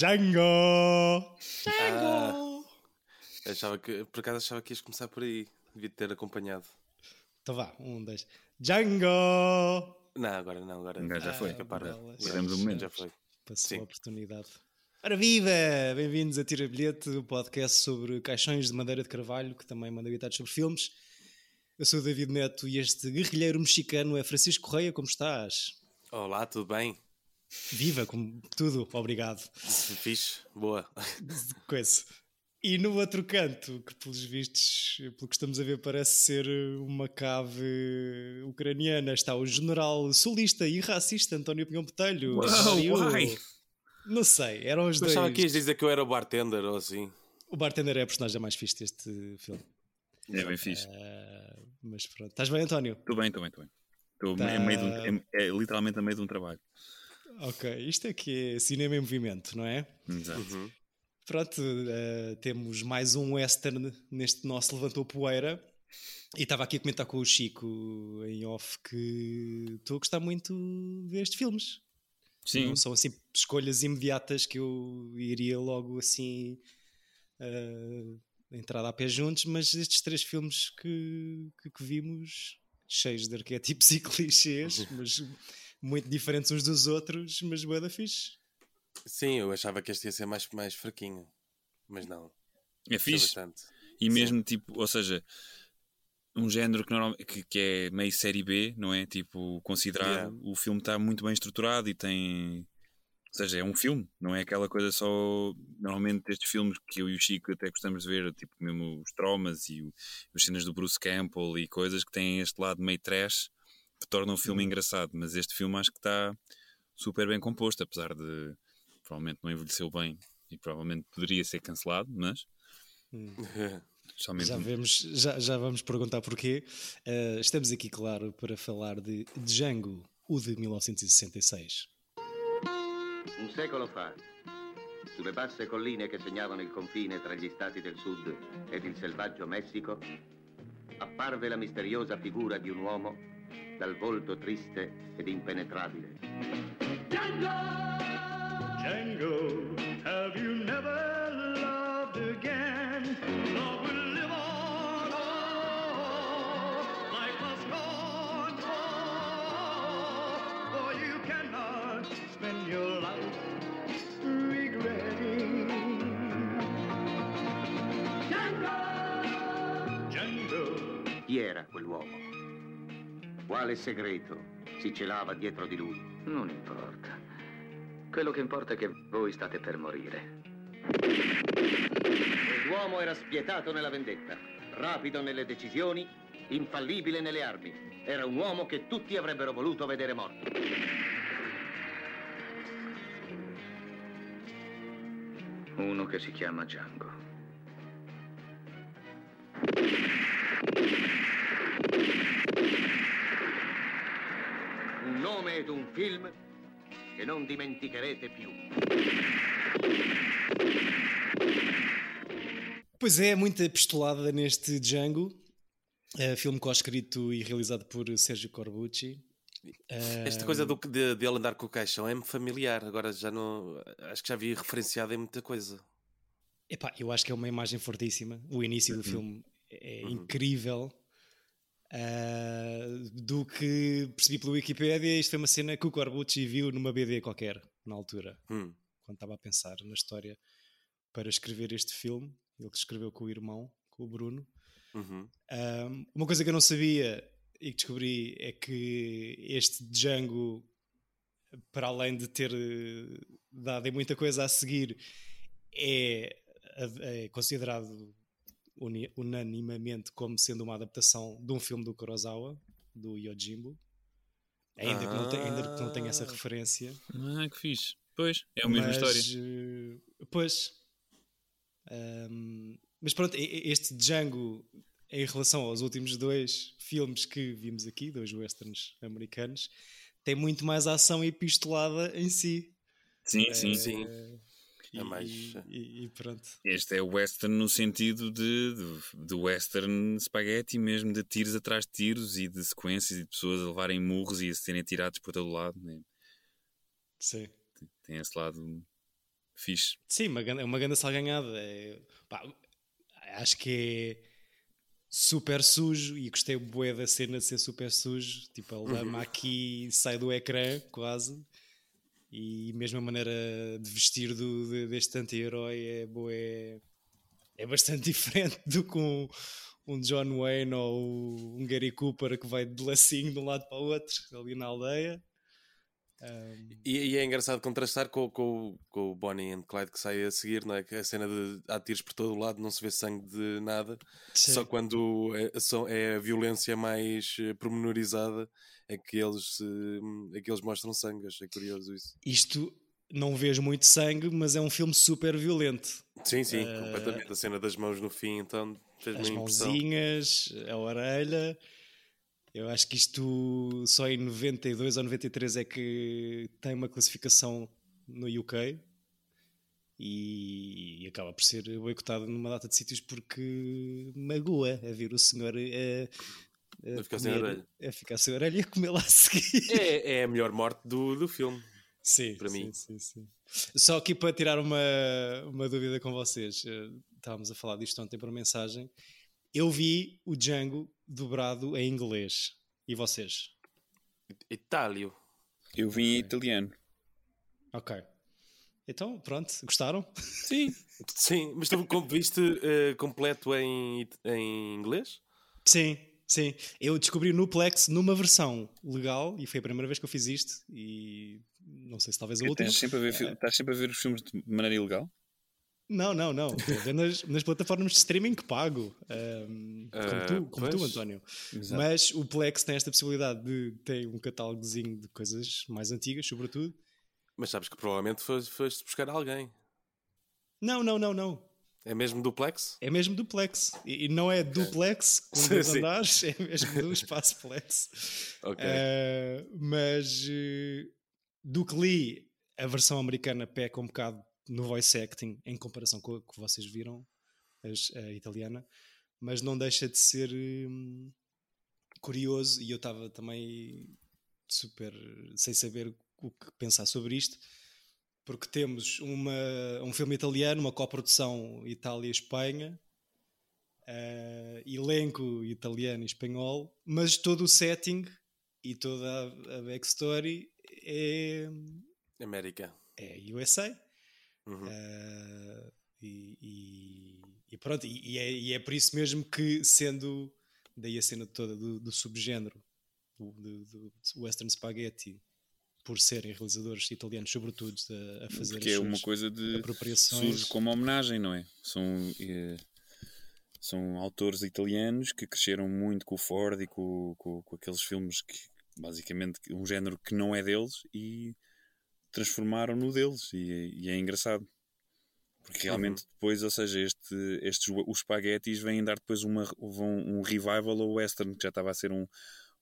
Django! Django! Ah, achava que, por acaso achava que ias começar por aí. Devia ter acompanhado. Então vá, um, dois. Django! Não, agora não, agora, agora já foi. Ah, Tivemos um momento. Já foi. Passou Sim. a oportunidade. Ora viva! Bem-vindos a Tira Bilhete, o podcast sobre caixões de madeira de carvalho, que também manda habitados sobre filmes. Eu sou o David Neto e este guerrilheiro mexicano é Francisco Correia, como estás? Olá, tudo bem? Viva, como tudo, obrigado. Fixe, boa. Coisa. E no outro canto, que pelos vistos, pelo que estamos a ver, parece ser uma cave ucraniana, está o general solista e racista António Pinhão Botelho. Uau, Eu- uai. Não sei, eram os dois. achava que ias dizer que eu era o bartender ou assim. O bartender é a personagem mais fixe deste filme. É bem fixe. Ah, mas pronto. Estás bem, António? Estou bem, estou bem, estou bem. Estou Tá. meio de um, é, é literalmente a meio de um trabalho. Ok, isto é que é cinema em movimento, não é? Exato. Uhum. Pronto, eh, temos mais um western neste nosso Levantou Poeira. E estava aqui a comentar com o Chico em off que estou a gostar muito destes filmes. Sim, Não são assim escolhas imediatas que eu iria logo assim eh, entrada a pé juntos, mas estes três filmes que, que, que vimos, cheios de arquétipos e clichês, mas muito diferentes uns dos outros, mas boa da fixe. Sim, eu achava que este ia ser mais, mais fraquinho. Mas não. é fixe. bastante. E mesmo tipo, ou seja, um género que, normal, que, que é meio série B, não é? Tipo, considerado, Yeah. o filme está muito bem estruturado e tem. Ou seja, é um filme, não é aquela coisa só. Normalmente estes filmes que eu e o Chico até gostamos de ver, tipo mesmo os traumas e o, as cenas do Bruce Campbell e coisas que têm este lado meio trash que tornam o filme engraçado. Mas este filme acho que está super bem composto, apesar de provavelmente não envelheceu bem e provavelmente poderia ser cancelado, mas somente Já, um- vemos, já, já vamos perguntar porquê. Eh, estamos aqui, claro, para falar de Django, o de 1966. Un secolo fa, sulle basse colline che segnavano il confine tra gli stati del sud ed il selvaggio Messico, apparve la misteriosa figura di un uomo dal volto triste ed impenetrabile. Django, have you never loved again? Quale segreto si celava dietro di lui? Non importa. Quello che importa è che voi state per morire. Quell'uomo era spietato nella vendetta, rapido nelle decisioni, infallibile nelle armi. Era un uomo che tutti avrebbero voluto vedere morto. Uno che si chiama Django. Nome ed un film che non dimenticherete più. Pois é, muita pistolada neste Django, eh, filme co-escrito e realizado por Sérgio Corbucci. Esta coisa do, de, de ele andar com o caixão é-me familiar. Agora já não. Acho que já vi referenciado em muita coisa. Epá, eu acho que é uma imagem fortíssima. O início do filme é Uhum. incrível. Ah, do que percebi pela Wikipédia, isto foi uma cena que o Corbucci viu numa BD qualquer, na altura, Hum. quando estava a pensar na história para escrever este filme. Ele que escreveu com o irmão, com o Bruno. Uhum. Um, uma coisa que eu não sabia e que descobri é que este Django, para além de ter eh, dado em muita coisa a seguir, é, é considerado uni- unanimamente como sendo uma adaptação de um filme do Kurosawa, do Yojimbo. Ainda, que, não tem, ainda que não tenha essa Ah. referência. Ah, que fixe. Pois, é a mesma Mas, história. eh, Pois. Ahm, mas pronto, este Django, em relação aos últimos dois filmes que vimos aqui, dois westerns americanos, tem muito mais ação e pistolada em si. Sim, sim. Sim. Eh, É e, mais- e- e pronto. Este é o western no sentido de, de, de western spaghetti mesmo, de tiros atrás de tiros e de sequências e de pessoas a levarem murros e a serem atirados por todo lado. né? Sim. Tem esse lado fixe. Sim, uma, é uma grande salganhada. É, pá, acho que é super sujo e gostei bué da cena de ser super sujo. Tipo, a lama aqui sai do ecrã quase. E mesmo a maneira de vestir do, de- deste anti-herói é bué. É bastante diferente do que um, um John Wayne ou um Gary Cooper que vai de lacinho de um lado para o outro ali na aldeia. Um, E, e é engraçado contrastar com, com, com o Bonnie and Clyde que sai a seguir, não é? Que a cena de há tiros por todo o lado, não se vê sangue de nada. sim. Só quando é, são- é a violência mais eh, pormenorizada é que eles, eh, é que eles mostram sangue. Achei curioso isso. isto não vês muito sangue, mas é um filme super violento. Sim, sim, Eh, completamente. A cena das mãos no fim, então fez-me As impressão. mãozinhas, a orelha. Eu acho que isto só em 92 ou 93 é que tem uma classificação no UK e, acaba por ser boicotado numa data de sítios porque magoa a ver o senhor a, A ficar sem comer- orelha. a ficar sem orelha e a comer lá a seguir. É, é a melhor morte do, do filme. Sim, para sim, mim. sim, sim. Só aqui para tirar uma, uma dúvida com vocês, eh, estávamos a falar disto ontem por mensagem. Eu vi o Django dobrado em inglês. E vocês? Itálio. Eu vim em italiano. Ok. Então, pronto, gostaram? Sim. Sim, mas tu com- viste eh, completo em, em inglês? Sim, sim. Eu descobri no Plex numa versão legal e foi a primeira vez que eu fiz isto e não sei se talvez a última. Estás sempre, a ver, estás sempre a ver os filmes de maneira ilegal? Não, não, não. Nas, nas plataformas de streaming que pago. Ahm, como Ah, tu, como tu, pois. António. Exato. Mas o Plex tem esta possibilidade de ter um catálogozinho de coisas mais antigas, sobretudo. Mas sabes que provavelmente foste, buscar alguém. Não, não, não, não. É mesmo duplex? É mesmo duplex. E, e não é duplex com dois sim. andares, é mesmo do espaço Plex. Ok. Ah, mas eh, do que li, a versão americana peca um bocado no voice acting em comparação com a que vocês viram, as- a italiana, mas não deixa de ser hum, curioso e eu estava também super sem saber o que pensar sobre isto. Porque temos uma, um filme italiano, uma coprodução Itália-Espanha, eh, elenco italiano e espanhol, mas todo o setting e toda a, a backstory é, América. é USA. Uhum. Eh, e, e- e pronto, e, é, e é por isso mesmo que, sendo daí a cena toda do, do subgénero do, do- do Western Spaghetti, por serem realizadores italianos, sobretudo, a, a fazer Porque é uma coisa de. Surge como homenagem, não é? São, eh, são autores italianos que cresceram muito com o Ford e com, com, com aqueles filmes que, basicamente, um género que não é deles e transformaram no deles. E, e é engraçado. Porque realmente depois, ou seja, este, estes, os spaghettis vêm dar depois uma, vão, um revival ao western, que já estava a ser um,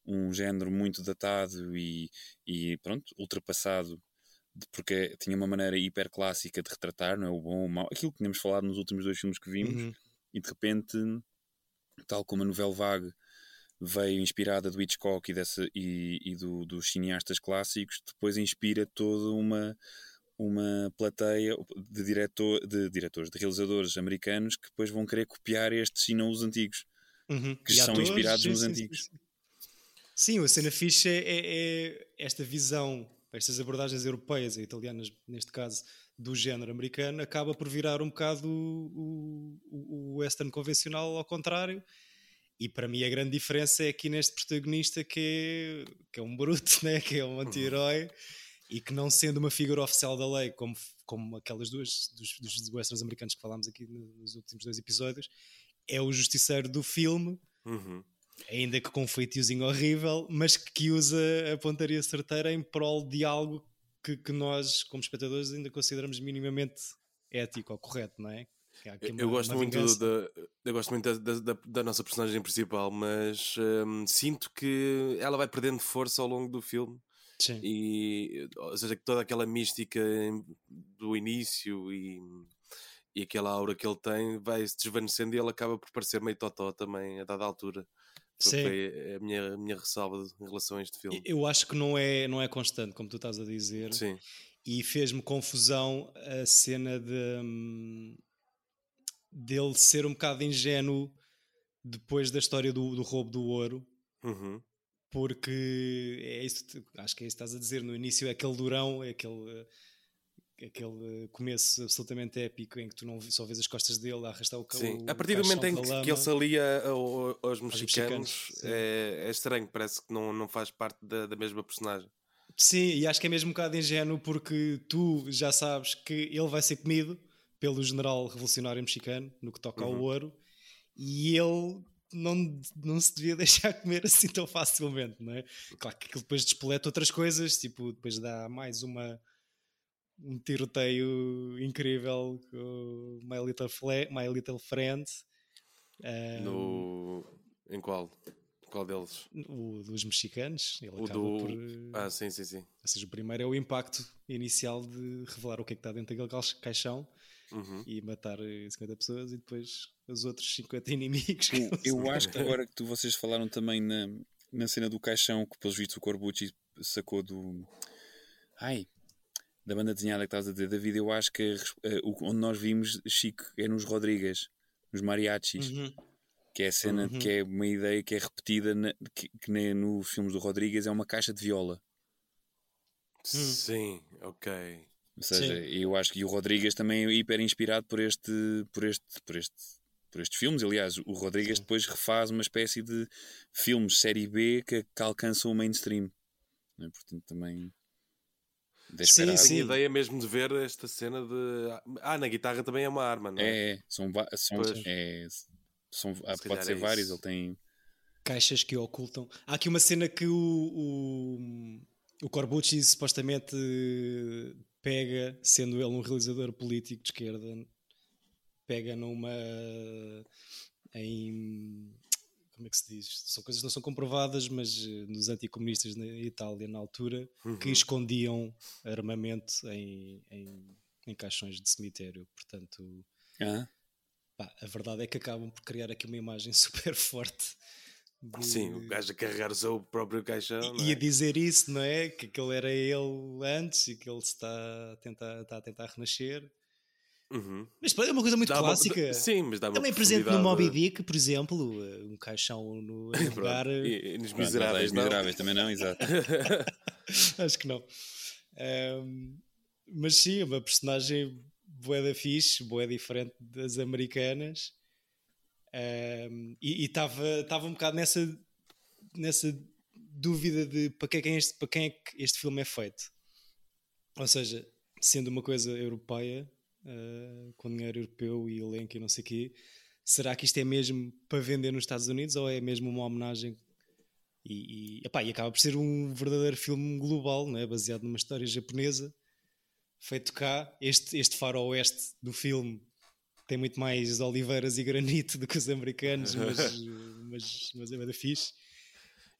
um género muito datado e, e pronto, ultrapassado porque tinha uma maneira hiper clássica de retratar, não é? O bom, o mau, aquilo que tínhamos falado nos últimos dois filmes que vimos, Uhum. e de repente, tal como a novela Vague veio inspirada do Hitchcock e, dessa, e, e do, dos cineastas clássicos, depois inspira toda uma, uma plateia de, diretor, de diretores, de realizadores americanos que depois vão querer copiar estes e não os antigos. Uhum. que E são atores, inspirados sim, nos sim, antigos. Sim, Sim, a cena fixe é, é- é esta visão, estas abordagens europeias e italianas, neste caso, do género americano, acaba por virar um bocado o, o, o western convencional ao contrário. E para mim a grande diferença é aqui neste protagonista que é, que é um bruto, né? que é um anti-herói e que não sendo uma figura oficial da lei, como, como aquelas duas dos, dos westerns americanos que falámos aqui nos últimos dois episódios, é o justiceiro do filme Uhum. ainda que com um feitiozinho horrível, mas que usa a pontaria certeira em prol de algo que, que nós, como espectadores, ainda consideramos minimamente ético ou correto, não é? Eu, uma- gosto uma muito da, eu gosto muito da, da, da nossa personagem principal, mas hum, sinto que ela vai perdendo força ao longo do filme Sim. e ou seja que toda aquela mística do início e, e aquela aura que ele tem vai se desvanecendo e ele acaba por parecer meio totó também a dada altura. Sim. Foi a minha, a minha ressalva em relação a este filme. Eu acho que não é, não é constante, como tu estás a dizer. Sim. e fez-me confusão a cena de hum, dele ser um bocado ingênuo depois da história do, do roubo do ouro, Uhum. porque é isso, acho que é isso que estás a dizer. No início é aquele durão, é aquele, eh, aquele eh, começo absolutamente épico em que tu não só vês as costas dele a arrastar o ca- Sim, a partir do momento em que, que ele se alia ao- aos mexicanos, mexicanos, é, é estranho, parece que não, não faz parte da, da mesma personagem. Sim, e acho que é mesmo um bocado ingênuo porque tu já sabes que ele vai ser comido pelo general revolucionário mexicano no que toca ao Uhum. ouro e ele não, não se devia deixar comer assim tão facilmente, não é? Claro que aquilo depois despoleta outras coisas, tipo, depois dá mais uma um tiroteio incrível com My Little, Fle My Little Friend. Um, No... Em qual? Qual deles? o dos mexicanos, ele O do. por. Ah, sim, sim, sim. Ou seja, o primeiro é o impacto inicial de revelar o que é que está dentro daquele caix- caixão Uhum. e matar eh, 50 pessoas e depois os outros 50 inimigos. Eu, eu acho que agora que tu, vocês falaram também na, na cena do caixão, que pelos vistos o Corbucci sacou do. Ai, da banda desenhada que estavas a dizer, David, eu acho que eh, o- onde nós vimos Chico é nos Rodrigues, nos mariachis, Uhum. que é a cena Uhum. que é uma ideia que é repetida na, que, que nem nos filmes do Rodrigues, é uma caixa de viola. Sim, ok. Ou seja, Sim. eu acho que o Rodrigues também é hiper inspirado por este, por este, por este, por estes filmes. Aliás, o Rodrigues Sim. depois refaz uma espécie de filmes série B que, que alcançam o mainstream. não é? Portanto, também Sim, sim. Tenho ideia mesmo de ver esta cena de. Ah, na guitarra também é uma arma, não é? É, é, são, são, é, são ah, Se pode ser é vários. isso. Ele tem Caixas que ocultam. Há aqui uma cena que o, o, o Corbucci supostamente pega, sendo ele um realizador político de esquerda, pega numa. em. Como é que se diz? São coisas que não são comprovadas, mas eh, nos anticomunistas na Itália, na altura, Uhum. que escondiam armamento em, em, em caixões de cemitério. Portanto, ah, pá, a verdade é que acabam por criar aqui uma imagem super forte. De- Sim, o gajo a carregar o seu próprio caixão. e é? a dizer isso, não é? Que aquele era ele antes e que ele está a tentar, está a tentar renascer. Uhum. Mas é uma coisa muito Dá uma- clássica. Sim, mas dá uma Também presente no Moby Dick, por exemplo, eh, um caixão no lugar. eh, E, e nos pronto, miseráveis, não? miseráveis também não, exato. Acho que não. Ahm, mas sim, é uma personagem bué da fixe, bué diferente das americanas. E estava um bocado nessa, nessa dúvida de para quem, é este, para quem é que este filme é feito. Ou seja, sendo uma coisa europeia, ah, com dinheiro europeu e elenco e não sei o quê, será que isto é mesmo para vender nos Estados Unidos ou é mesmo uma homenagem e, e, epá, e acaba por ser um verdadeiro filme global, não é? baseado numa história japonesa, feito cá. Este, este faroeste do filme tem muito mais oliveiras e granito do que os americanos, mas, mas, mas é bem fixe.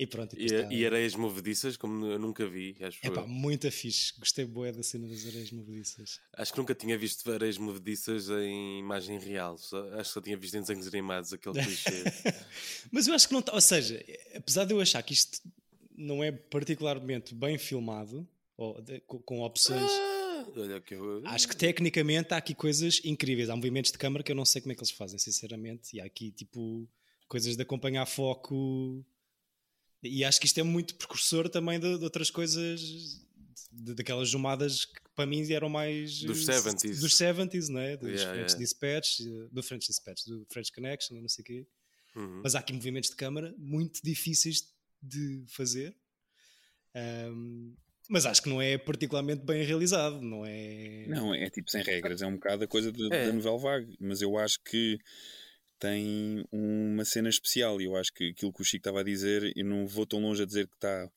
E pronto, e E, tá- e areias movediças, como eu nunca vi, acho Epá, eu. muito fixe. Gostei bué da cena das areias movediças. Acho que nunca tinha visto areias movediças em imagem real. Só- acho que só tinha visto em desenhos animados aquele clichê. Mas eu acho que não está. Ou seja, apesar de eu achar que isto não é particularmente bem filmado, ou de- com, com opções. Acho que tecnicamente há aqui coisas incríveis. Há movimentos de câmara que eu não sei como é que eles fazem, sinceramente. E há aqui, tipo, coisas de acompanhar foco. E acho que isto é muito precursor também de, de outras coisas, de- daquelas zumadas que para mim eram mais. Dos eh, 70s. Dos 70s, né? Dos Yeah, French yeah. Dispatch, do French Dispatch, do French Connection não sei o quê. Uhum. Mas há aqui movimentos de câmara muito difíceis de fazer. Ahm, mas acho que não é particularmente bem realizado, não é? Não, é tipo sem regras, é um bocado a coisa de- É. da novela vague, mas eu acho que tem uma cena especial e eu acho que aquilo que o Chico estava a dizer, eu não vou tão longe a dizer que está.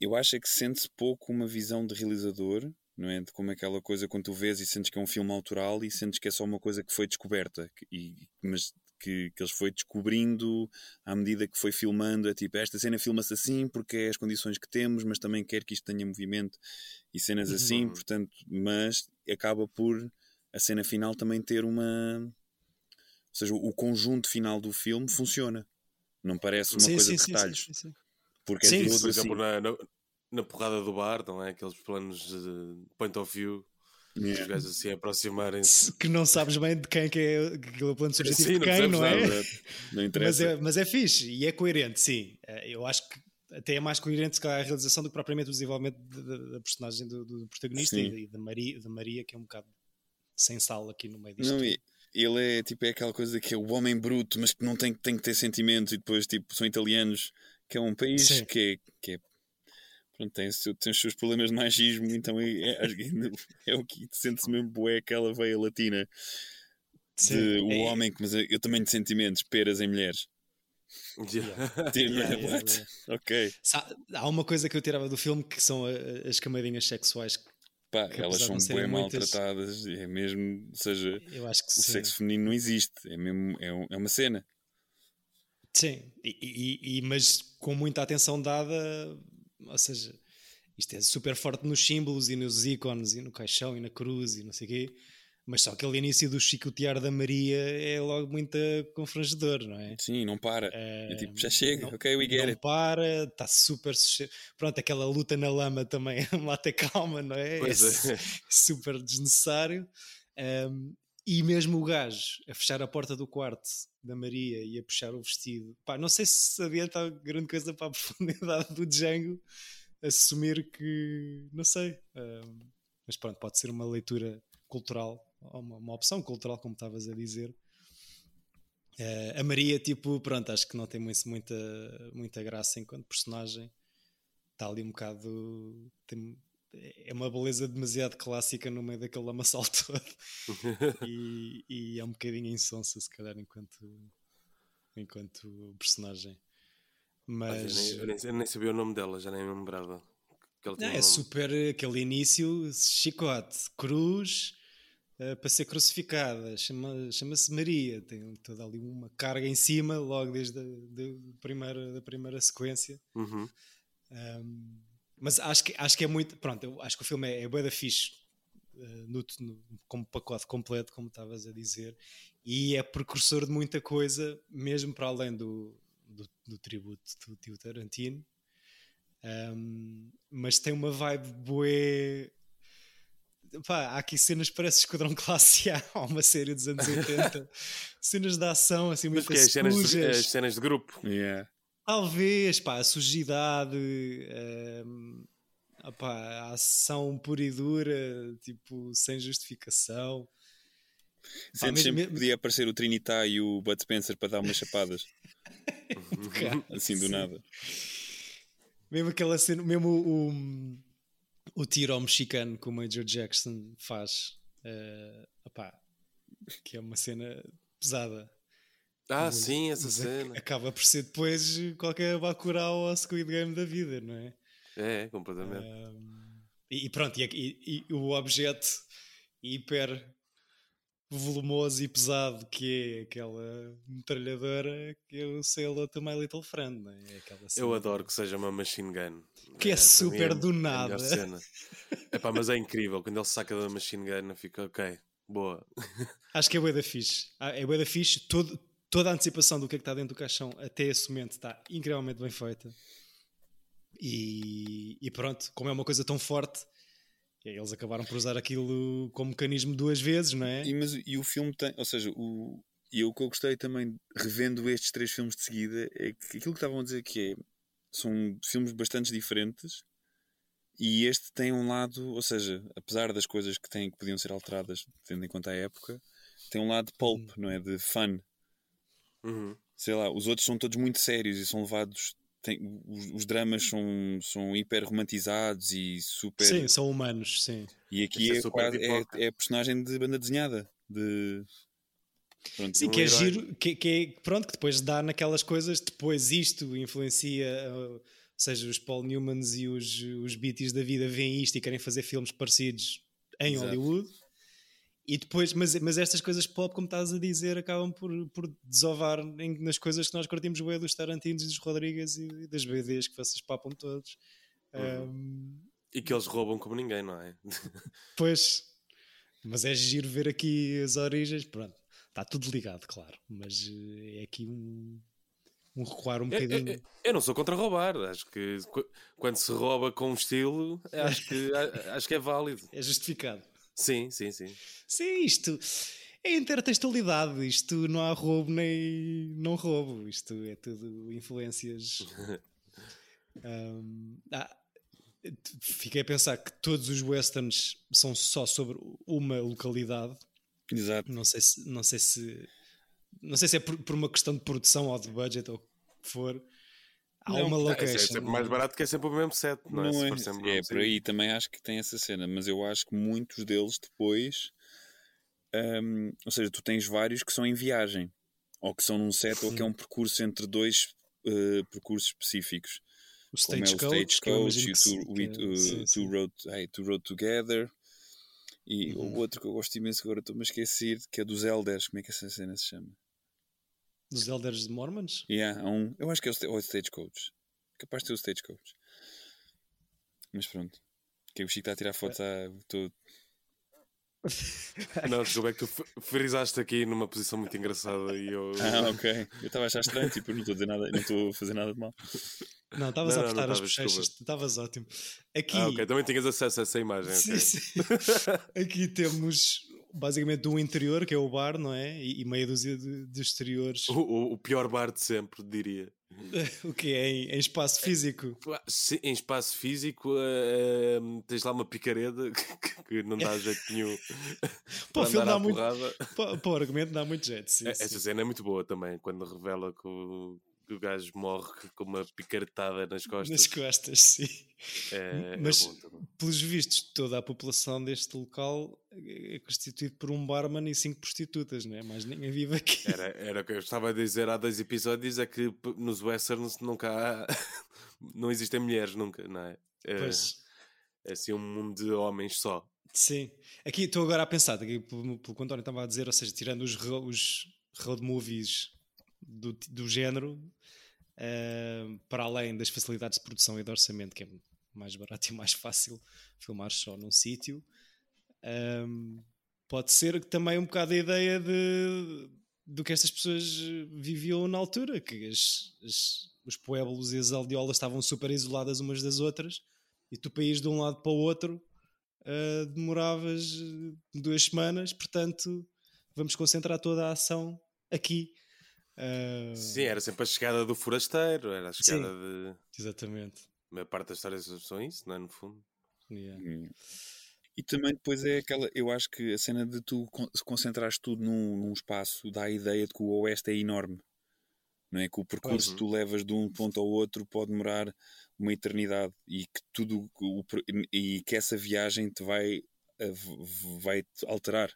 Eu acho é que sente-se pouco uma visão de realizador, não é? De como é aquela coisa quando tu vês e sentes que é um filme autoral e sentes que é só uma coisa que foi descoberta, que- e, mas que, que eles foi descobrindo à medida que foi filmando. É tipo, esta cena filma-se assim porque é as condições que temos, mas também quer que isto tenha movimento e cenas assim, Uhum. portanto, mas acaba por a cena final também ter uma. Ou seja, o conjunto final do filme funciona. Não parece uma Sim, coisa sim, de sim, retalhos. sim, sim, sim. Porque Sim, é Isso, tudo por assim. exemplo, na, na, na porrada do bar, não é? Aqueles planos de point of view. Yeah. Os gajos assim aproximarem-se. Que não sabes bem de quem que é aquele plano subjetivo Sim, de não quem, percebes não é? nada. Não Mas interessa. é, mas é fixe e é coerente, sim. Eh, Eu acho que até é mais coerente calhar, a realização do que propriamente o desenvolvimento da, personagem do, do protagonista Sim. e, da- Maria, da Maria, que é um bocado sem sal aqui no meio disto. Não, e- ele é tipo é aquela coisa que é o homem bruto, mas que não tem, tem que ter sentimentos e depois tipo são italianos, que é um país Sim. que é, que é pronto, tem, tem os seus problemas de machismo, então é, é, é o que sente-se mesmo bué aquela veia latina de Sim. o É- homem mas eu também de sentimentos, peras em mulheres. Yeah. Yeah, yeah. Ok. Há uma coisa que eu tirava do filme que são as camadinhas sexuais. que Pá, elas de são bem muitas- maltratadas, é mesmo, ou seja, Eu o sim. sexo feminino não existe, é mesmo é, um- é uma cena. Sim, e, e- e- mas com muita atenção dada, ou seja, isto é super forte nos símbolos e nos ícones e no caixão e na cruz e não sei o quê, mas só aquele início do chicotear da Maria é logo muito confrangedor, não é? Sim, não para. É, É tipo, já chega, não- ok, we get não it. para, está super. Pronto, aquela luta na lama também lá ter calma, não é? Pois é é. su- super desnecessário. Um, e mesmo o gajo a fechar a porta do quarto da Maria e a puxar o vestido, pá, não sei se sabia tal grande coisa para a profundidade do Django assumir que não sei, mas pronto, pode ser uma leitura cultural, uma, uma opção cultural, como estavas a dizer. Eh, a Maria, tipo, pronto, acho que não tem muito- muita, muita graça enquanto personagem. Está ali um bocado. tem- é uma beleza demasiado clássica no meio daquele lamaçal todo. e, e é um bocadinho insonsa, se calhar, enquanto, enquanto personagem. Mas. eu, nem, eu nem sabia o nome dela, já nem me lembrava. Que ela Não, tinha é super aquele início, chicote, cruz, eh, para ser crucificada, chama- chama-se Maria, tem toda ali uma carga em cima, logo desde a da primeira, da primeira sequência. Uhum. Um, mas acho que, acho que é muito. Pronto, eu acho que o filme é, é bué da fixe eh, no, no- como pacote completo, como estavas a dizer, e é precursor de muita coisa, mesmo para além do, do, do tributo do tio Tarantino. Um, mas tem uma vibe bué. Pá, há aqui cenas parece Esquadrão Classe A, há uma série dos anos 80, cenas de ação assim Mas muito que é as cenas, de, sujas. as cenas de grupo. Yeah. Talvez, pá, a sujidade, ehm, opá, a ação pura e dura, tipo, sem justificação. Sentes mesmo- sempre que mesmo- podia aparecer o Trinitá e o Bud Spencer para dar umas chapadas, Cara, assim do sim. nada. Mesmo aquela cena, mesmo o, o, o tiro ao mexicano que o Major Jackson faz, opá, que é uma cena pesada. Ah, Mas- sim, essa cena. Acaba por ser depois qualquer Bacurau ou Squid Game da vida, não é? É, completamente. Um, e, pronto, e, e- e o objeto hiper volumoso e pesado que é aquela metralhadora que eu sei Hello to My Little Friend, não é? É aquela Eu cena adoro que seja uma machine gun. Que é para mim super do a melhor nada. cena. Epá, mas é incrível. Quando ele saca da machine gun, eu fico, ok, boa. Acho que é bué da fixe. Ah, É bué da fixe. Todo, toda a antecipação do que é que está dentro do caixão até esse momento está incrivelmente bem feita. E, e pronto, como é uma coisa tão forte, eles acabaram por usar aquilo como mecanismo duas vezes, não é? E, mas, e o filme tem, ou seja, o, e o que eu gostei também, revendo estes três filmes de seguida, é que aquilo que estavam a dizer que é, são filmes bastante diferentes e este tem um lado, ou seja, apesar das coisas que têm que podiam ser alteradas, tendo em conta a época, tem um lado de pulp, não é? De fun. Uhum. Sei lá, os outros são todos muito sérios e são levados. Tem, os, os dramas são, são hiper romantizados e super. Sim, são humanos, sim. E aqui é é, é, é personagem de banda desenhada. De... Pronto, Sim, que é giro, que, que é, pronto, que depois dá naquelas coisas, depois isto influencia, uh, ou seja, os Paul Newmans e os, os Beatties da vida veem isto e querem fazer filmes parecidos em Exato. Hollywood. E depois, mas, mas estas coisas pop, como estás a dizer, acabam por, por desovar em- nas coisas que nós curtimos bem dos Tarantinos e dos Rodrigues e, e das BDs que vocês papam todos. Uhum. Um, E que eles roubam como ninguém, não é? Pois, mas é giro ver aqui as origens. Pronto, está tudo ligado, claro. Mas eh, é aqui um. um recuar um Eu, bocadinho. eu- eu não sou contra roubar. Acho que qu- quando se rouba com estilo, acho que, acho que é válido. É justificado. Sim, sim, sim. Sim, isto é intertextualidade. Isto não há roubo nem não roubo. Isto é tudo influências. Ahm, ah, fiquei a pensar que todos os westerns são só sobre uma localidade. Exato. Não sei se, não sei se, não sei se é por, por uma questão de produção ou de budget ou o que for. Há Não, uma Ah, é location. sempre mais barato que é sempre o mesmo set, não, Não é? É, é por aí também acho que tem essa cena, mas eu acho que muitos deles depois, hum, ou seja, tu tens vários que são em viagem, ou que são num set, ou que é um percurso entre dois eh, percursos específicos, o como é o Stagecoach, Stagecoach e o Two, é- uh. Road, ai, Two Road Together. E Uhum. o outro que eu gosto imenso agora estou-me a esquecer, que é dos Elders, como é que essa cena se chama? Dos Elders de Mormons? Yeah, há um, eu acho que é o, ou é o Stagecoach. Capaz de ter o Stagecoach. Mas pronto. Que o Chico está a tirar fotos à. Tô... Não, desculpa, é que tu frisaste aqui numa posição muito engraçada e eu. Ah, ok. Eu estava a achar estranho, tipo, eu não estou a dizer nada, não estou a fazer nada de mal. Não, estavas a apertar as bochechas, estavas ótimo. Aqui, Ah, ok, também tinhas acesso a essa imagem. sim, ok. sim. Aqui temos basicamente um interior, que é o bar, não é? E, e meia dúzia de, de exteriores, O, o- o pior bar de sempre, diria. o que é em, em espaço físico. Se- Em espaço físico, eh, tens lá uma picareta que, que não dá jeito nenhum Para o filme dá muito. para o argumento dá muito jeito. Sim, Essa sim. cena é muito boa também, quando revela que o, que o gajo morre com uma picaretada nas costas. Nas costas, sim. É, é Mas- bom também. Pelos vistos, toda a população deste local é constituída por um barman e cinco prostitutas, não é? Mais ninguém vive aqui. Era, era o que eu estava a dizer há dois episódios: é que nos westerns nunca há. não existem mulheres, nunca, não é? É, Pois. é assim um mundo de homens só. Sim. Aqui estou agora a pensar, aqui, pelo, pelo que o António estava a dizer, ou seja, tirando os, os road movies do, do género, eh, para além das facilidades de produção e de orçamento, que é mais barato e mais fácil filmar só num sítio, ehm, pode ser que também um bocado a ideia de, do que estas pessoas viviam na altura, que as- as- os pueblos e as aldeolas estavam super isoladas umas das outras, e tu ires de um lado para o outro Uh, demoravas uh, duas semanas, portanto, vamos concentrar toda a ação aqui. Uh, Sim, era sempre a chegada do forasteiro, era a chegada de. Exatamente. A maior parte das histórias são isso, não é? No fundo. Yeah. Hum. E também depois é aquela. Eu acho que a cena de tu concentrares tudo num, num espaço dá a ideia de que o Oeste é enorme. Não é? Que o percurso que tu levas de um ponto ao outro pode demorar uma eternidade e que tudo o, e que essa viagem te vai, vai te alterar.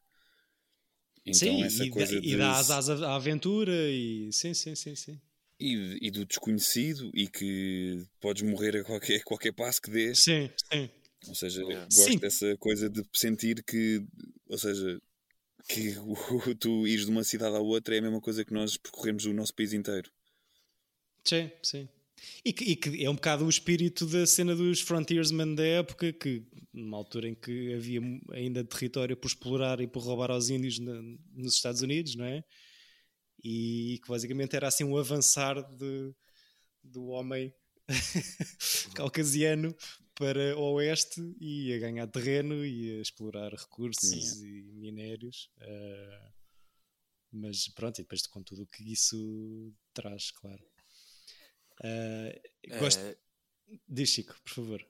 Então sim, essa e, coisa dá, de, e dá asas à aventura e sim, sim, sim, sim. e, e do desconhecido e que podes morrer a qualquer, qualquer passo que dês. Sim, sim. Ou seja, Yeah. gosto Sim. dessa coisa de sentir que, ou seja, que tu ires de uma cidade à outra é a mesma coisa que nós percorremos o nosso país inteiro. Sim, sim. E que, e que é um bocado o espírito da cena dos frontiersmen da época, que numa altura em que havia ainda território por explorar e por roubar aos índios na- nos Estados Unidos, não é? E que basicamente era assim um avançar de, do homem caucasiano para o oeste e a ganhar terreno e a explorar recursos e minérios. eh, mas pronto, e depois com tudo o que isso traz, claro. Eh, gosto... Eh, Diz Chico, por favor.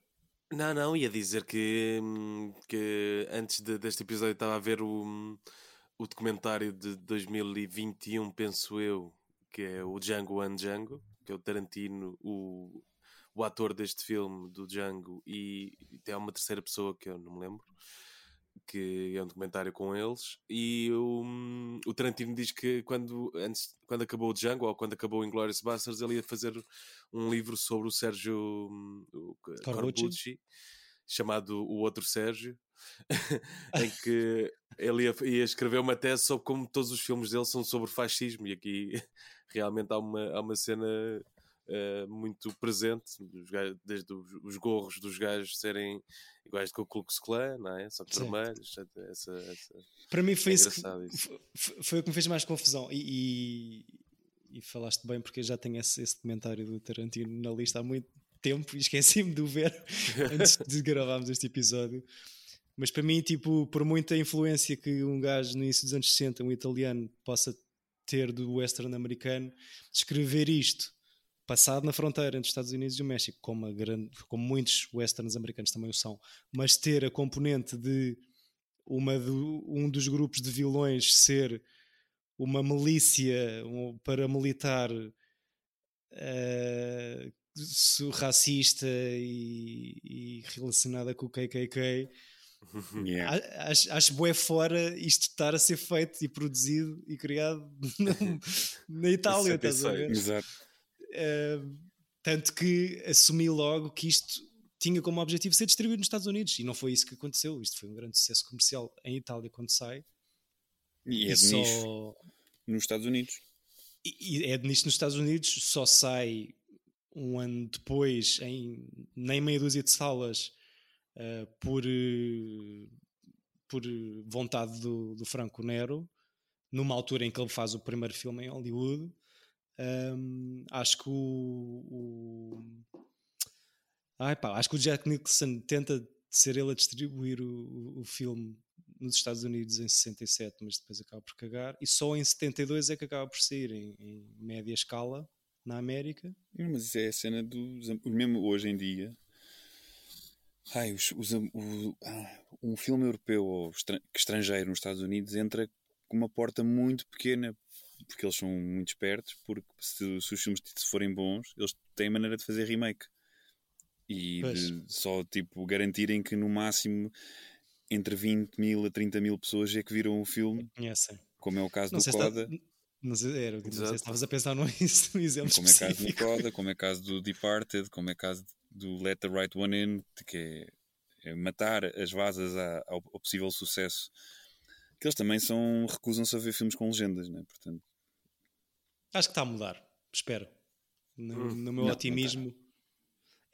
Não, não, ia dizer que, hum, que antes de- deste episódio estava a ver o, o documentário de 2021, penso eu, que é o Django and Django, que é o Tarantino, o, o ator deste filme do Django, e, e tem uma terceira pessoa que eu não me lembro, que é um documentário com eles. E o, o Tarantino diz que quando, antes, quando acabou o Django, ou quando acabou o Inglourious Basterds, ele ia fazer um livro sobre o Sérgio o Corbucci. Corbucci, chamado O Outro Sérgio, em que ele ia, ia escrever uma tese sobre como todos os filmes dele são sobre fascismo, e aqui realmente há uma, há uma cena eh, muito presente, desde os, os gorros dos gajos serem iguais com o Ku Klux Klan, não é? Só que vermelhos, essa, essa- Para mim foi É isso que, isso. foi o que me fez mais confusão. E, e e falaste bem porque eu já tenho esse, esse documentário do Tarantino na lista há muito tempo e esqueci-me de o ver antes de gravarmos este episódio. Mas para mim, tipo, por muita influência que um gajo no início dos anos 60, um italiano, possa ter do western americano, escrever isto passado na fronteira entre os Estados Unidos e o México, como, grande, como muitos westerns americanos também o são, mas ter a componente de uma do, um dos grupos de vilões ser uma milícia um paramilitar uh, racista e, e, relacionada com o KKK. Yeah. Acho, acho bué fora isto estar a ser feito e produzido e criado na, na Itália, estás a ver? Exato. Uh, tanto que assumi logo que isto tinha como objetivo ser distribuído nos Estados Unidos e não foi isso que aconteceu. Isto foi um grande sucesso comercial em Itália quando sai. E, é de só... nos Estados Unidos. E, e é de nicho nos Estados Unidos, só sai um ano depois em nem meia dúzia de salas uh, por, uh, por vontade do, do Franco Nero, numa altura em que ele faz o primeiro filme em Hollywood. Um, acho que o, o Ai, pá, acho que o Jack Nicholson tenta ser ele a distribuir o, o, filme nos Estados Unidos em 67, mas depois acaba por cagar, e só em 72 é que acaba por sair em, em média escala na América. Mas isso é a cena do. Mesmo hoje em dia. Ai, os, os, o, um filme europeu ou estrangeiro nos Estados Unidos entra com uma porta muito pequena porque eles são muito espertos. Porque se, se os filmes forem bons, eles têm maneira de fazer remake e só tipo garantirem que no máximo entre 20 mil a 30 mil pessoas é que viram o filme. Conhecem. Como é o caso não do Coda. Está... Não sei, era, não sei se estavas a pensar no exemplo Como específico. é caso do Coda, como é caso do Departed, como é caso do Let the Right One In, que é, é matar as vasas ao, ao, possível sucesso. Que eles também são recusam-se a ver filmes com legendas, né? Portanto... Acho que está a mudar, espero. No, hum, no meu não, otimismo. Não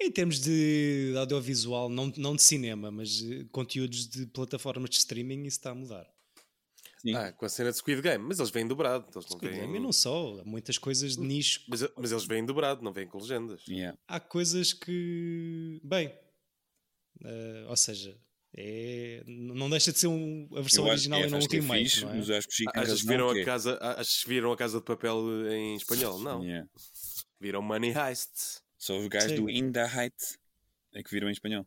em termos de audiovisual, não, não de cinema, mas conteúdos de plataformas de streaming, isso está a mudar. Sim. Ah, com a cena de Squid Game, mas eles vêm dobrado. Eles não Squid vêm... Game não só, há muitas coisas de nicho. Mas, mas eles vêm dobrado, não vêm com legendas. Yeah. Há coisas que. Bem, uh, ou seja, é, não deixa de ser um, a versão original é, e não um remake. É fixe, não é? Mas acho que achas, que viram a casa, achas que viram a casa de papel em espanhol? Não. Yeah. Viram Money Heist. Só os gajos Sim. do In the Height é que viram em espanhol.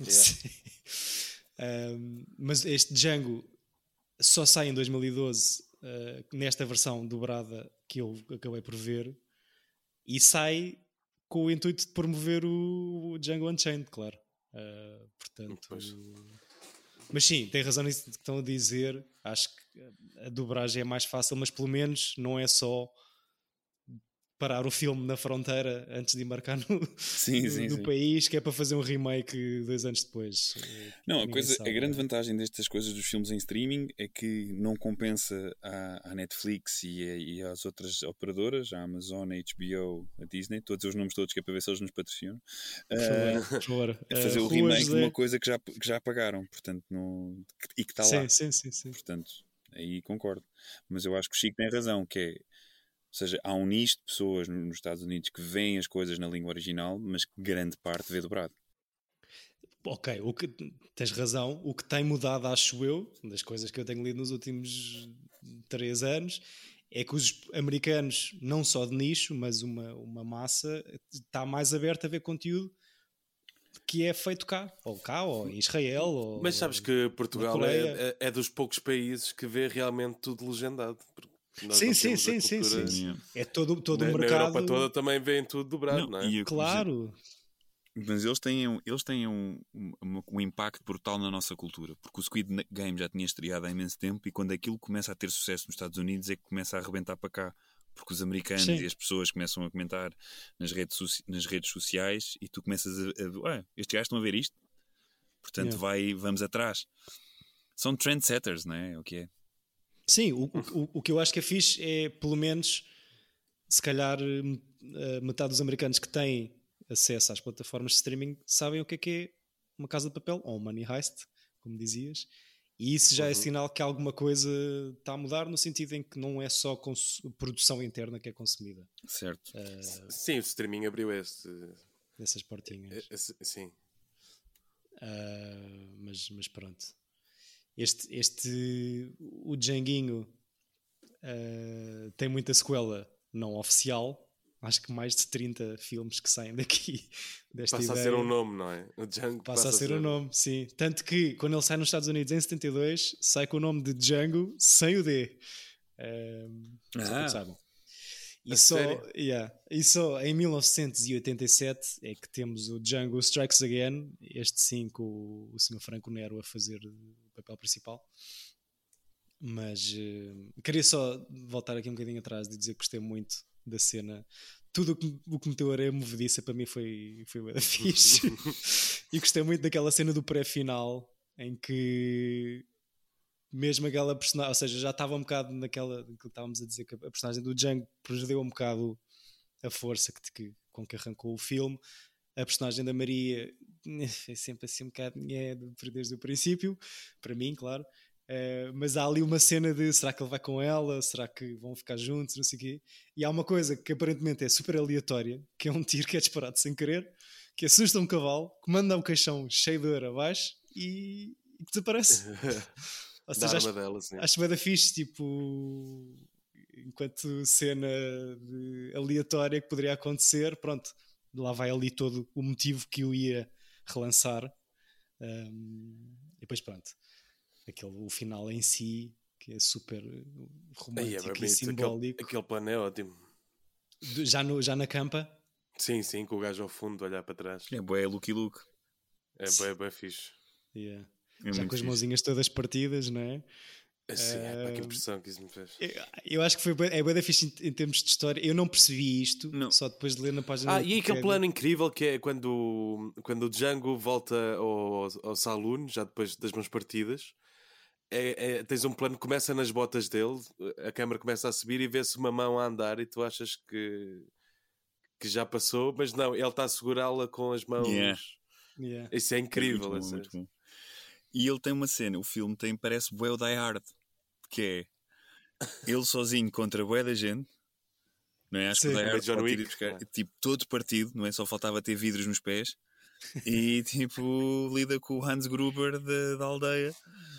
Yeah. um, mas este Django só sai em 2012 uh, nesta versão dobrada que eu acabei por ver e sai com o intuito de promover o Django Unchained, claro. Uh, portanto, mas sim, tem razão nisso que estão a dizer. Acho que a dobragem é mais fácil, mas pelo menos não é só parar o filme na fronteira antes de embarcar no, sim, sim, no sim. país, que é para fazer um remake dois anos depois. Não, a, coisa, a grande vantagem destas coisas dos filmes em streaming é que não compensa à, à Netflix e, a, e, às outras operadoras, a Amazon, a HBO, a Disney, todos os nomes todos que é para ver se eles nos patrocinam, uh, favor, é fazer uh, o remake de uma coisa que já, que já pagaram portanto, no, e que está lá. Sim, sim, sim. Portanto, aí concordo. Mas eu acho que o Chico tem razão, que é ou seja, há um nicho de pessoas nos Estados Unidos que veem as coisas na língua original, mas que grande parte vê dobrado. Ok, o que, tens razão. O que tem mudado, acho eu, das coisas que eu tenho lido nos últimos três anos, é que os americanos, não só de nicho, mas uma, uma massa, está mais aberta a ver conteúdo que é feito cá, ou cá, ou em Israel. Ou, mas sabes que Portugal é, é, é, dos poucos países que vê realmente tudo legendado. Porque sim, sim, sim, sim, sim, É todo, todo na, o mercado. Na Europa toda também vem tudo dobrado, não, não é? claro. Mas eles têm, eles têm um, um, um, impacto brutal na nossa cultura, porque o Squid Game já tinha estreado há imenso tempo e quando aquilo começa a ter sucesso nos Estados Unidos é que começa a arrebentar para cá, porque os americanos Sim. e as pessoas começam a comentar nas redes, nas redes sociais e tu começas a, a Ué, estes gajos estão a ver isto, portanto yeah. vai, vamos atrás. São trendsetters, não é? O que é? Sim, o, o, o que eu acho que é fixe é, pelo menos, se calhar eh, metade dos americanos que têm acesso às plataformas de streaming sabem o que é que é uma casa de papel ou um money heist, como dizias, E isso já é Uhum. sinal que alguma coisa está a mudar, no sentido em que não é só produção interna que é consumida. Certo. Uh, Sim, o streaming abriu este. nessas portinhas. esse- Sim. Uh, mas, mas pronto. Este, este o Djanguinho uh, tem muita sequela não oficial. Acho que mais de 30 filmes que saem daqui desta Passa a ideia. ser um nome, não é? O Django Passa a ser um nome, sim. Tanto que quando ele sai nos Estados Unidos em 72, sai com o nome de Django sem o D. Um, só Ah. que saibam. E A só, yeah, e só em 1987 é que temos o Django Strikes Again, este sim com o, o Sr. Franco Nero a fazer papel principal. Mas eh, queria só voltar aqui um bocadinho atrás e dizer que gostei muito da cena. Tudo o que, o que meteu areia movediça para mim foi, foi da fixe. e gostei muito daquela cena do pré-final em que mesmo aquela personagem, ou seja, já estava um bocado naquela que estávamos a dizer que a personagem do Django perdeu um bocado a força que, que- com que arrancou o filme. A personagem da Maria é sempre assim um bocado é, desde o princípio, para mim, claro. Eh, mas há ali uma cena de será que ele vai com ela? Será que vão ficar juntos? Não sei o quê. E há uma coisa que aparentemente é super aleatória, que é um tiro que é disparado sem querer, que assusta um cavalo, que manda o caixão cheio de ouro abaixo e, e desaparece. Ou seja, acho, sim. acho bem da fixe, tipo, enquanto cena aleatória que poderia acontecer, pronto, lá vai ali todo o motivo que o ia relançar. Um, e depois pronto, aquele, o final em si, que é super Aí romântico é e simbólico, Aquele, aquele plano é ótimo. Do- já, no, já na campa. Sim, sim, com o gajo ao fundo a olhar para trás. É bué Lucky Luke. É bem, bem fixe. Yeah. É já com as fixe. mãozinhas todas partidas, não é? Assim, é, pá, que impressão que isso me fez. Eu, eu acho que foi é bem fixe em, em termos de história. Eu não percebi isto, Não. só depois de ler na página. Ah, e aquele plano incrível que é quando, quando o Django volta ao, ao saloon, já depois das mãos partidas. É, é- tens um plano que começa nas botas dele, a câmera começa a subir e vê-se uma mão a andar e tu achas que, que já passou, mas não, ele está a segurá-la com as mãos. Yeah. Yeah. Isso é É incrível. muito bom, muito bom. E ele tem uma cena, o filme tem, parece o Die Hard, que é ele sozinho contra bué da gente, não é? Acho que Sim. Meio Hard John Wick, buscar, é? tipo, todo partido, não é? Só faltava ter vidros nos pés. E tipo, lida com o Hans Gruber da, da aldeia.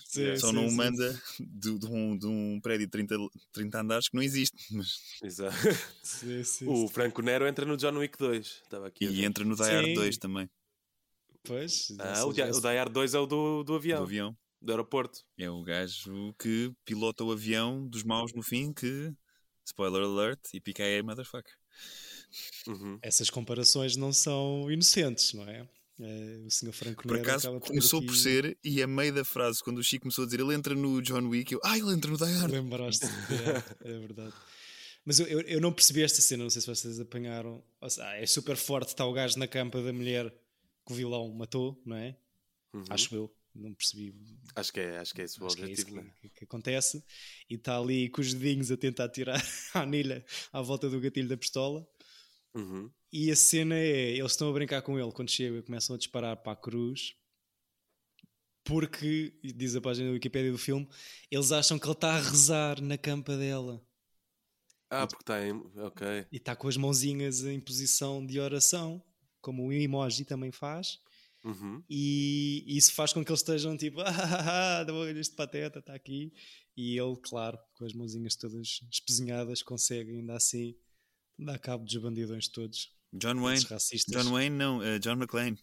Sim, Só sim, não o sim, manda de, de um, de um prédio de 30, 30 andares que não existe. Mas, Exato. sim, sim, O. Franco Nero entra no John Wick 2. Estava aqui. a e entra no Die Hard Sim. 2 também, Pois, Ah, o, o Die Hard 2 é o do, do do avião, avião. Do aeroporto. É o gajo que pilota o avião dos maus no fim que, spoiler alert, e pica aí motherfucker. Uhum. essas comparações não são inocentes, não é? É, o Sr. Franco Por acaso por começou aqui- por ser, e a meio da frase, quando o Chico começou a dizer ele entra no John Wick, eu, ah, ele entra no Die Hard. Lembraste, é, é verdade. Mas eu, eu, eu não percebi esta cena, não sei se vocês apanharam. Ou seja, é super forte, está o gajo na campa da mulher que o vilão matou, não é? Uhum. Acho eu, não percebi. Acho que é, acho que é esse o é objetivo. que, né? que- que acontece. E está ali com os dedinhos a tentar tirar a anilha à volta do gatilho da pistola. Uhum. E a cena é: eles estão a brincar com ele quando chega e começam a disparar para a cruz. Porque, diz a página da Wikipédia do filme, eles acham que ele está a rezar na campa dela. Ah, porque está em. Ok. E está com as mãozinhas em posição de oração, como o emoji também faz. Uhum. E isso faz com que eles estejam tipo, ah, olha este pateta está aqui. E ele, claro, com as mãozinhas todas espezinhadas, consegue ainda assim dar cabo dos bandidões todos. John Wayne. Racistas. John Wayne, não, eh, John McClane.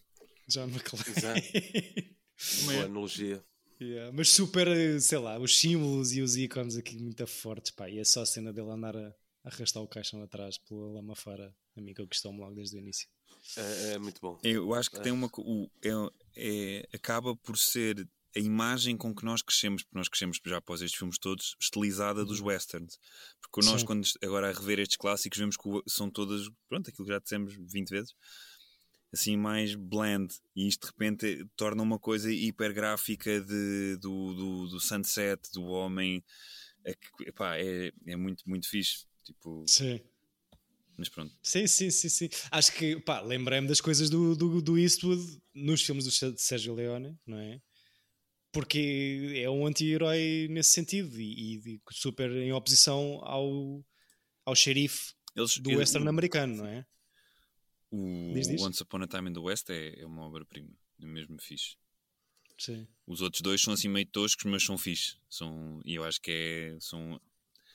John McClane. Exato. Boa analogia. Yeah, Mas super, sei lá, os símbolos e os ícones aqui muito fortes, pá. E é só a cena dele andar a, arrastar o caixão atrás pela lama fora. A mim que eu gostou-me logo desde o início. É, é muito bom. Eu acho que tem uma. co- o- é- é- acaba por ser a imagem com que nós crescemos, porque nós crescemos já após estes filmes todos, estilizada dos westerns. Porque nós, Sim. quando agora a rever estes clássicos, vemos que são todas, pronto, aquilo que já dissemos 20 vezes, assim mais bland. E isto de repente torna uma coisa hipergráfica de, do, do, do sunset, do homem. É, epá, é, é muito, muito fixe. Tipo, Sim. Mas pronto. Sim, sim, sim, sim. Acho que, pá, lembrei-me das coisas do, do, do Eastwood nos filmes do Sérgio Leone, não é? porque é um anti-herói nesse sentido e, e super em oposição ao, ao xerife Eles, do western americano, não é? O Diz, diz. Once Upon a Time in the West é, é uma obra-prima, é mesmo fixe. Sim. Os outros dois são assim meio toscos, mas são fixe. São, e eu acho que é, são,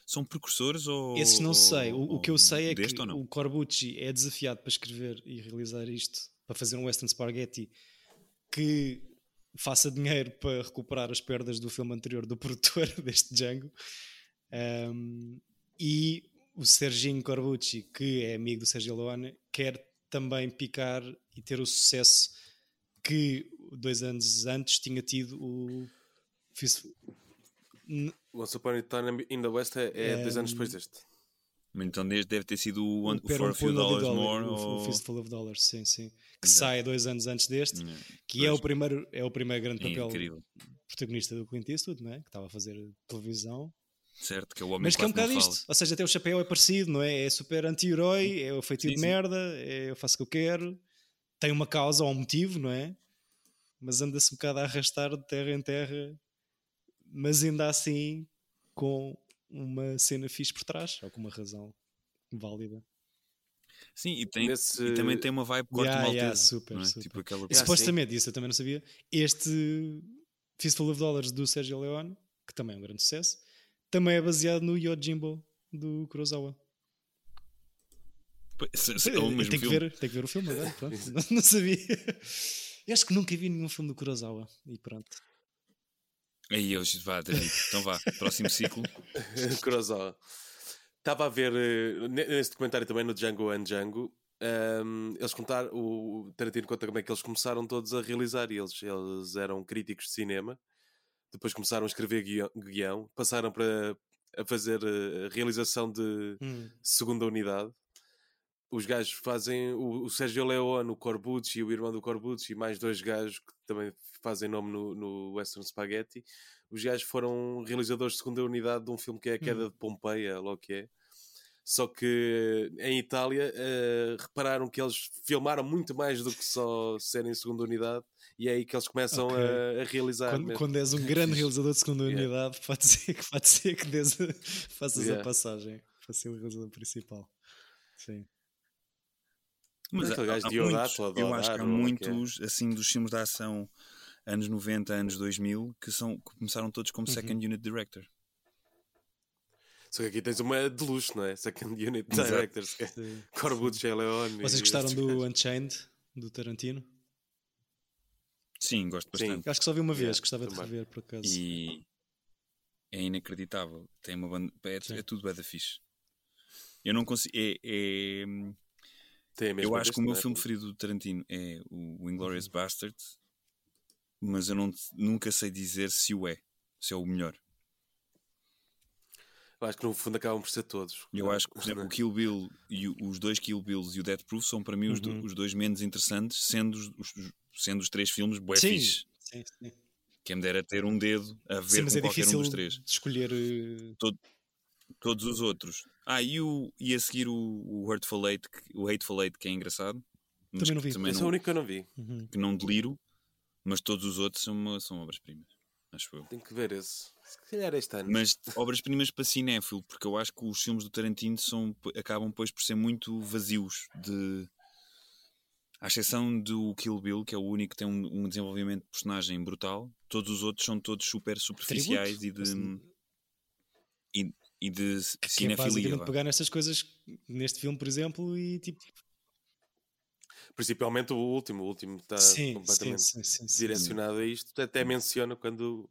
são precursores ou. Esses não ou- sei. O, o que eu ou sei é que ou o Corbucci é desafiado para escrever e realizar isto, para fazer um western spaghetti que faça dinheiro para recuperar as perdas do filme anterior do produtor deste Django. Um, e o Serginho Corbucci, que é amigo do Sergio Leone, quer também picar e ter o sucesso que dois anos antes tinha tido o Once Upon a Time in the West é, é dois anos depois deste. Então desde deve ter sido o, One- o For a um Few Dollars Dollar, More. o, o ou... Fistful of Dollars, sim, sim. Que Exato. sai dois anos antes deste, Yeah, que é o, primeiro, é o primeiro grande É papel incrível. protagonista do Clint Eastwood, não é? que estava a fazer televisão. Certo, que é o homem Mas que é um bocado isto, ou seja, até o chapéu é parecido, não é? É super anti-herói, é o feitiço Sim, de sim. merda, é, eu faço o que eu quero, tem uma causa ou um motivo, não é? Mas anda-se um bocado a arrastar de terra em terra, mas ainda assim com uma cena fixe por trás, ou com uma razão válida. Sim, e, tem, Nesse- e também tem uma vibe corte Yeah, maltese. yeah, super, é? super. Tipo aquela E Yeah, supostamente, isso eu também não sabia, este Fistful of Dollars do Sergio Leone, que também é um grande sucesso, também é baseado no Yojimbo do Kurosawa. Se- se- é o mesmo tem, que ver, tem que ver o filme agora, pronto. não, não sabia. Eu acho que nunca vi nenhum filme do Kurosawa e pronto. Aí eu vá, David. Então vá, próximo ciclo. Kurosawa. Estava a ver eh, ne- nesse documentário também no Django and Django. ehm, eles contaram, o Tarantino conta como é que eles começaram todos a realizar. E eles, eles eram críticos de cinema, depois começaram a escrever guião, guião, passaram para a fazer eh, a realização de segunda unidade. Os gajos fazem o, o Sérgio Leone, o Corbucci, o irmão do Corbucci, e mais dois gajos que também fazem nome no, no Western Spaghetti. Os gajos foram realizadores de segunda unidade de um filme que é a Queda de Pompeia, logo que é. Só que em Itália eh, repararam que eles filmaram muito mais do que só serem segunda unidade e é aí que eles começam Ok. a, a realizar. Quando, mesmo. quando és um grande realizador de segunda Yeah. unidade, pode ser que, pode ser que des, faças Yeah. a passagem para ser o realizador principal. Sim. Mas Aquele gajo de muitos, Deodato, eu acho que há é. muitos, assim, dos filmes de ação anos 90, anos 2000, que, são, que começaram todos como Uhum. Second Unit Director. Só que aqui tens uma de luxo, não é? Second Unit Sim. Corbucci, Leone. Vocês gostaram do gajos. Unchained, do Tarantino? Sim, gosto Sim. bastante. Eu acho que só vi uma vez, Yeah, gostava de também. rever por acaso. E é inacreditável. Tem uma banda, é, Sim. é tudo bem da fixe. Eu não consigo. É, é- eu acho que o meu deste, filme é? preferido do Tarantino é o, Inglourious Uhum. Basterds, mas eu não, nunca sei dizer se o é, se é o melhor. Eu acho que no fundo acabam por ser todos. Eu acho que, por exemplo, o Kill Bill e o- os dois Kill Bills e o Death Proof são para mim os, do- Uhum. os dois menos interessantes, sendo os, os- sendo os três filmes bué sim, fixe. sim, sim. Quem me dera ter um dedo a ver Sim, mas com é qualquer um dos três. escolher. eh, Todos os outros. Ah, e, o, e a seguir o, o Hurtful Eight, que- o Hateful Eight, que é engraçado. Também não que vi. Também Esse é o não, único que eu não vi. uhum. que não deliro, mas todos os outros são, uma- são obras-primas. Acho eu. Tenho que ver esse. Se calhar este ano. Mas obras-primas para cinéfilo, porque eu acho que os filmes do Tarantino são, acabam depois por ser muito vazios de. À exceção do Kill Bill, que é o único que tem um, um desenvolvimento de personagem brutal, todos os outros são todos super superficiais Tributo. e de, e, e de Que é cinefilia. basicamente vá. pegar nestas coisas neste filme, por exemplo, e tipo. Principalmente o último. O último está sim, completamente sim, sim, sim. direcionado a isto. Até menciona quando,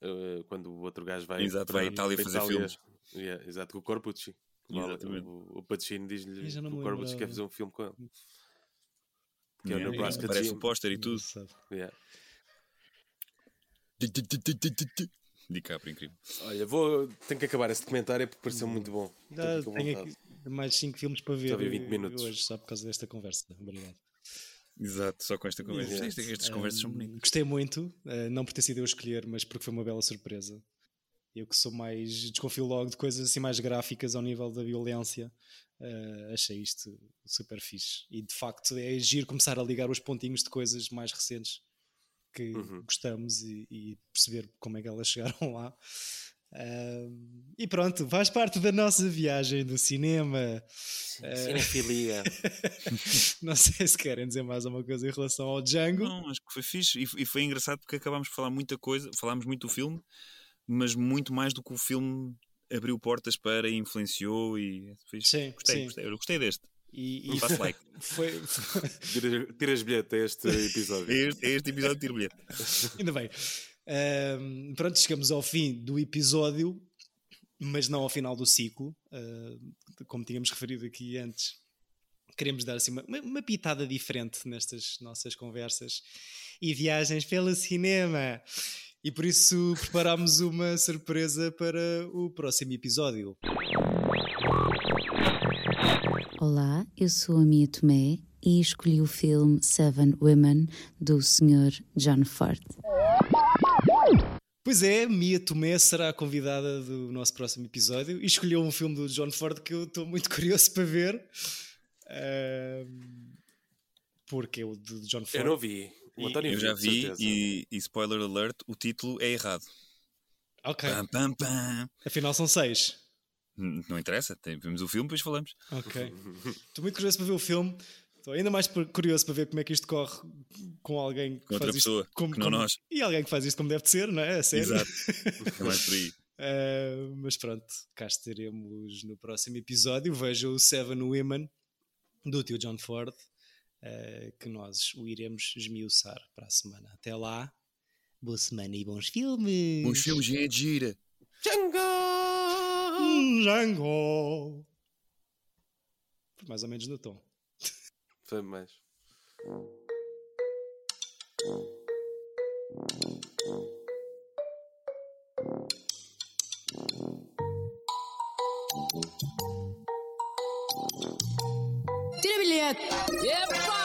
eh, quando o outro gajo vai Exato, vai à Itália para fazer Itália. filmes. Yeah, exato, com o. Exatamente. O, o Pacino diz-lhe que o me Corbucci quer fazer um filme com ele. Que é o Yeah, Nebraska Aparece Jim. o póster e tudo. Yeah. DiCaprio, incrível. Olha, vou, tenho que acabar esse documentário porque pareceu muito bom. Com tenho aqui mais 5 filmes para ver vi 20 eh, minutos. hoje, só por causa desta conversa. Obrigado. Exato, só com esta conversa. Exato. Isto- Estas conversas são bonitas. Gostei muito, eh, não por ter sido eu a escolher, mas porque foi uma bela surpresa. Eu que sou mais. desconfio logo de coisas assim mais gráficas ao nível da violência, eh, achei isto super fixe. E de facto é giro começar a ligar os pontinhos de coisas mais recentes que Uhum. gostamos e, e perceber como é que elas chegaram lá. E pronto, faz parte da nossa viagem do cinema. Eh, Cinefilia. Não sei se querem dizer mais alguma coisa em relação ao Django. Não, acho que foi fixe e, e foi engraçado porque acabámos de falar muita coisa, falámos muito do filme, mas muito mais do que o filme abriu portas para e influenciou e foi fixe. Sim, gostei, sim. gostei, eu gostei deste. E, e like. foi, Tira- Tiras bilhete a este episódio. É este, este episódio de tiro bilhete. Ainda bem. Ahm, pronto, chegamos ao fim do episódio, mas não ao final do ciclo. Ahm, como tínhamos referido aqui antes, queremos dar assim uma, uma- uma pitada diferente nestas nossas conversas e viagens pelo cinema. E por isso preparámos uma surpresa para o próximo episódio. Olá, eu sou a Mia Tomé e escolhi o filme Seven Women do Sr. John Ford. Pois é, Mia Tomé será a convidada do nosso próximo episódio e escolheu um filme do John Ford que eu estou muito curioso para ver. Porque é o de John Ford. Eu não vi. O E- António Eu já vi e, e spoiler alert, o título é errado. Ok, Pam, pam, pam. afinal são seis. Não interessa, tem- vemos o filme depois falamos. Ok. Estou muito curioso para ver o filme. Estou ainda mais curioso para ver como é que isto corre com alguém que Com outra faz isto pessoa, como, que não como- nós. E alguém que faz isto como deve de ser, não é? A sério. Exato. É mais por aí. Uh, mas pronto, cá estaremos no próximo episódio. Veja o Seven Women do tio John Ford, uh, que nós o iremos esmiuçar para a semana. Até lá, boa semana e bons filmes! Os filmes é gira. Hum, Django! Foi mais ou menos no tom. Foi mais. Tira bilhete! Epa!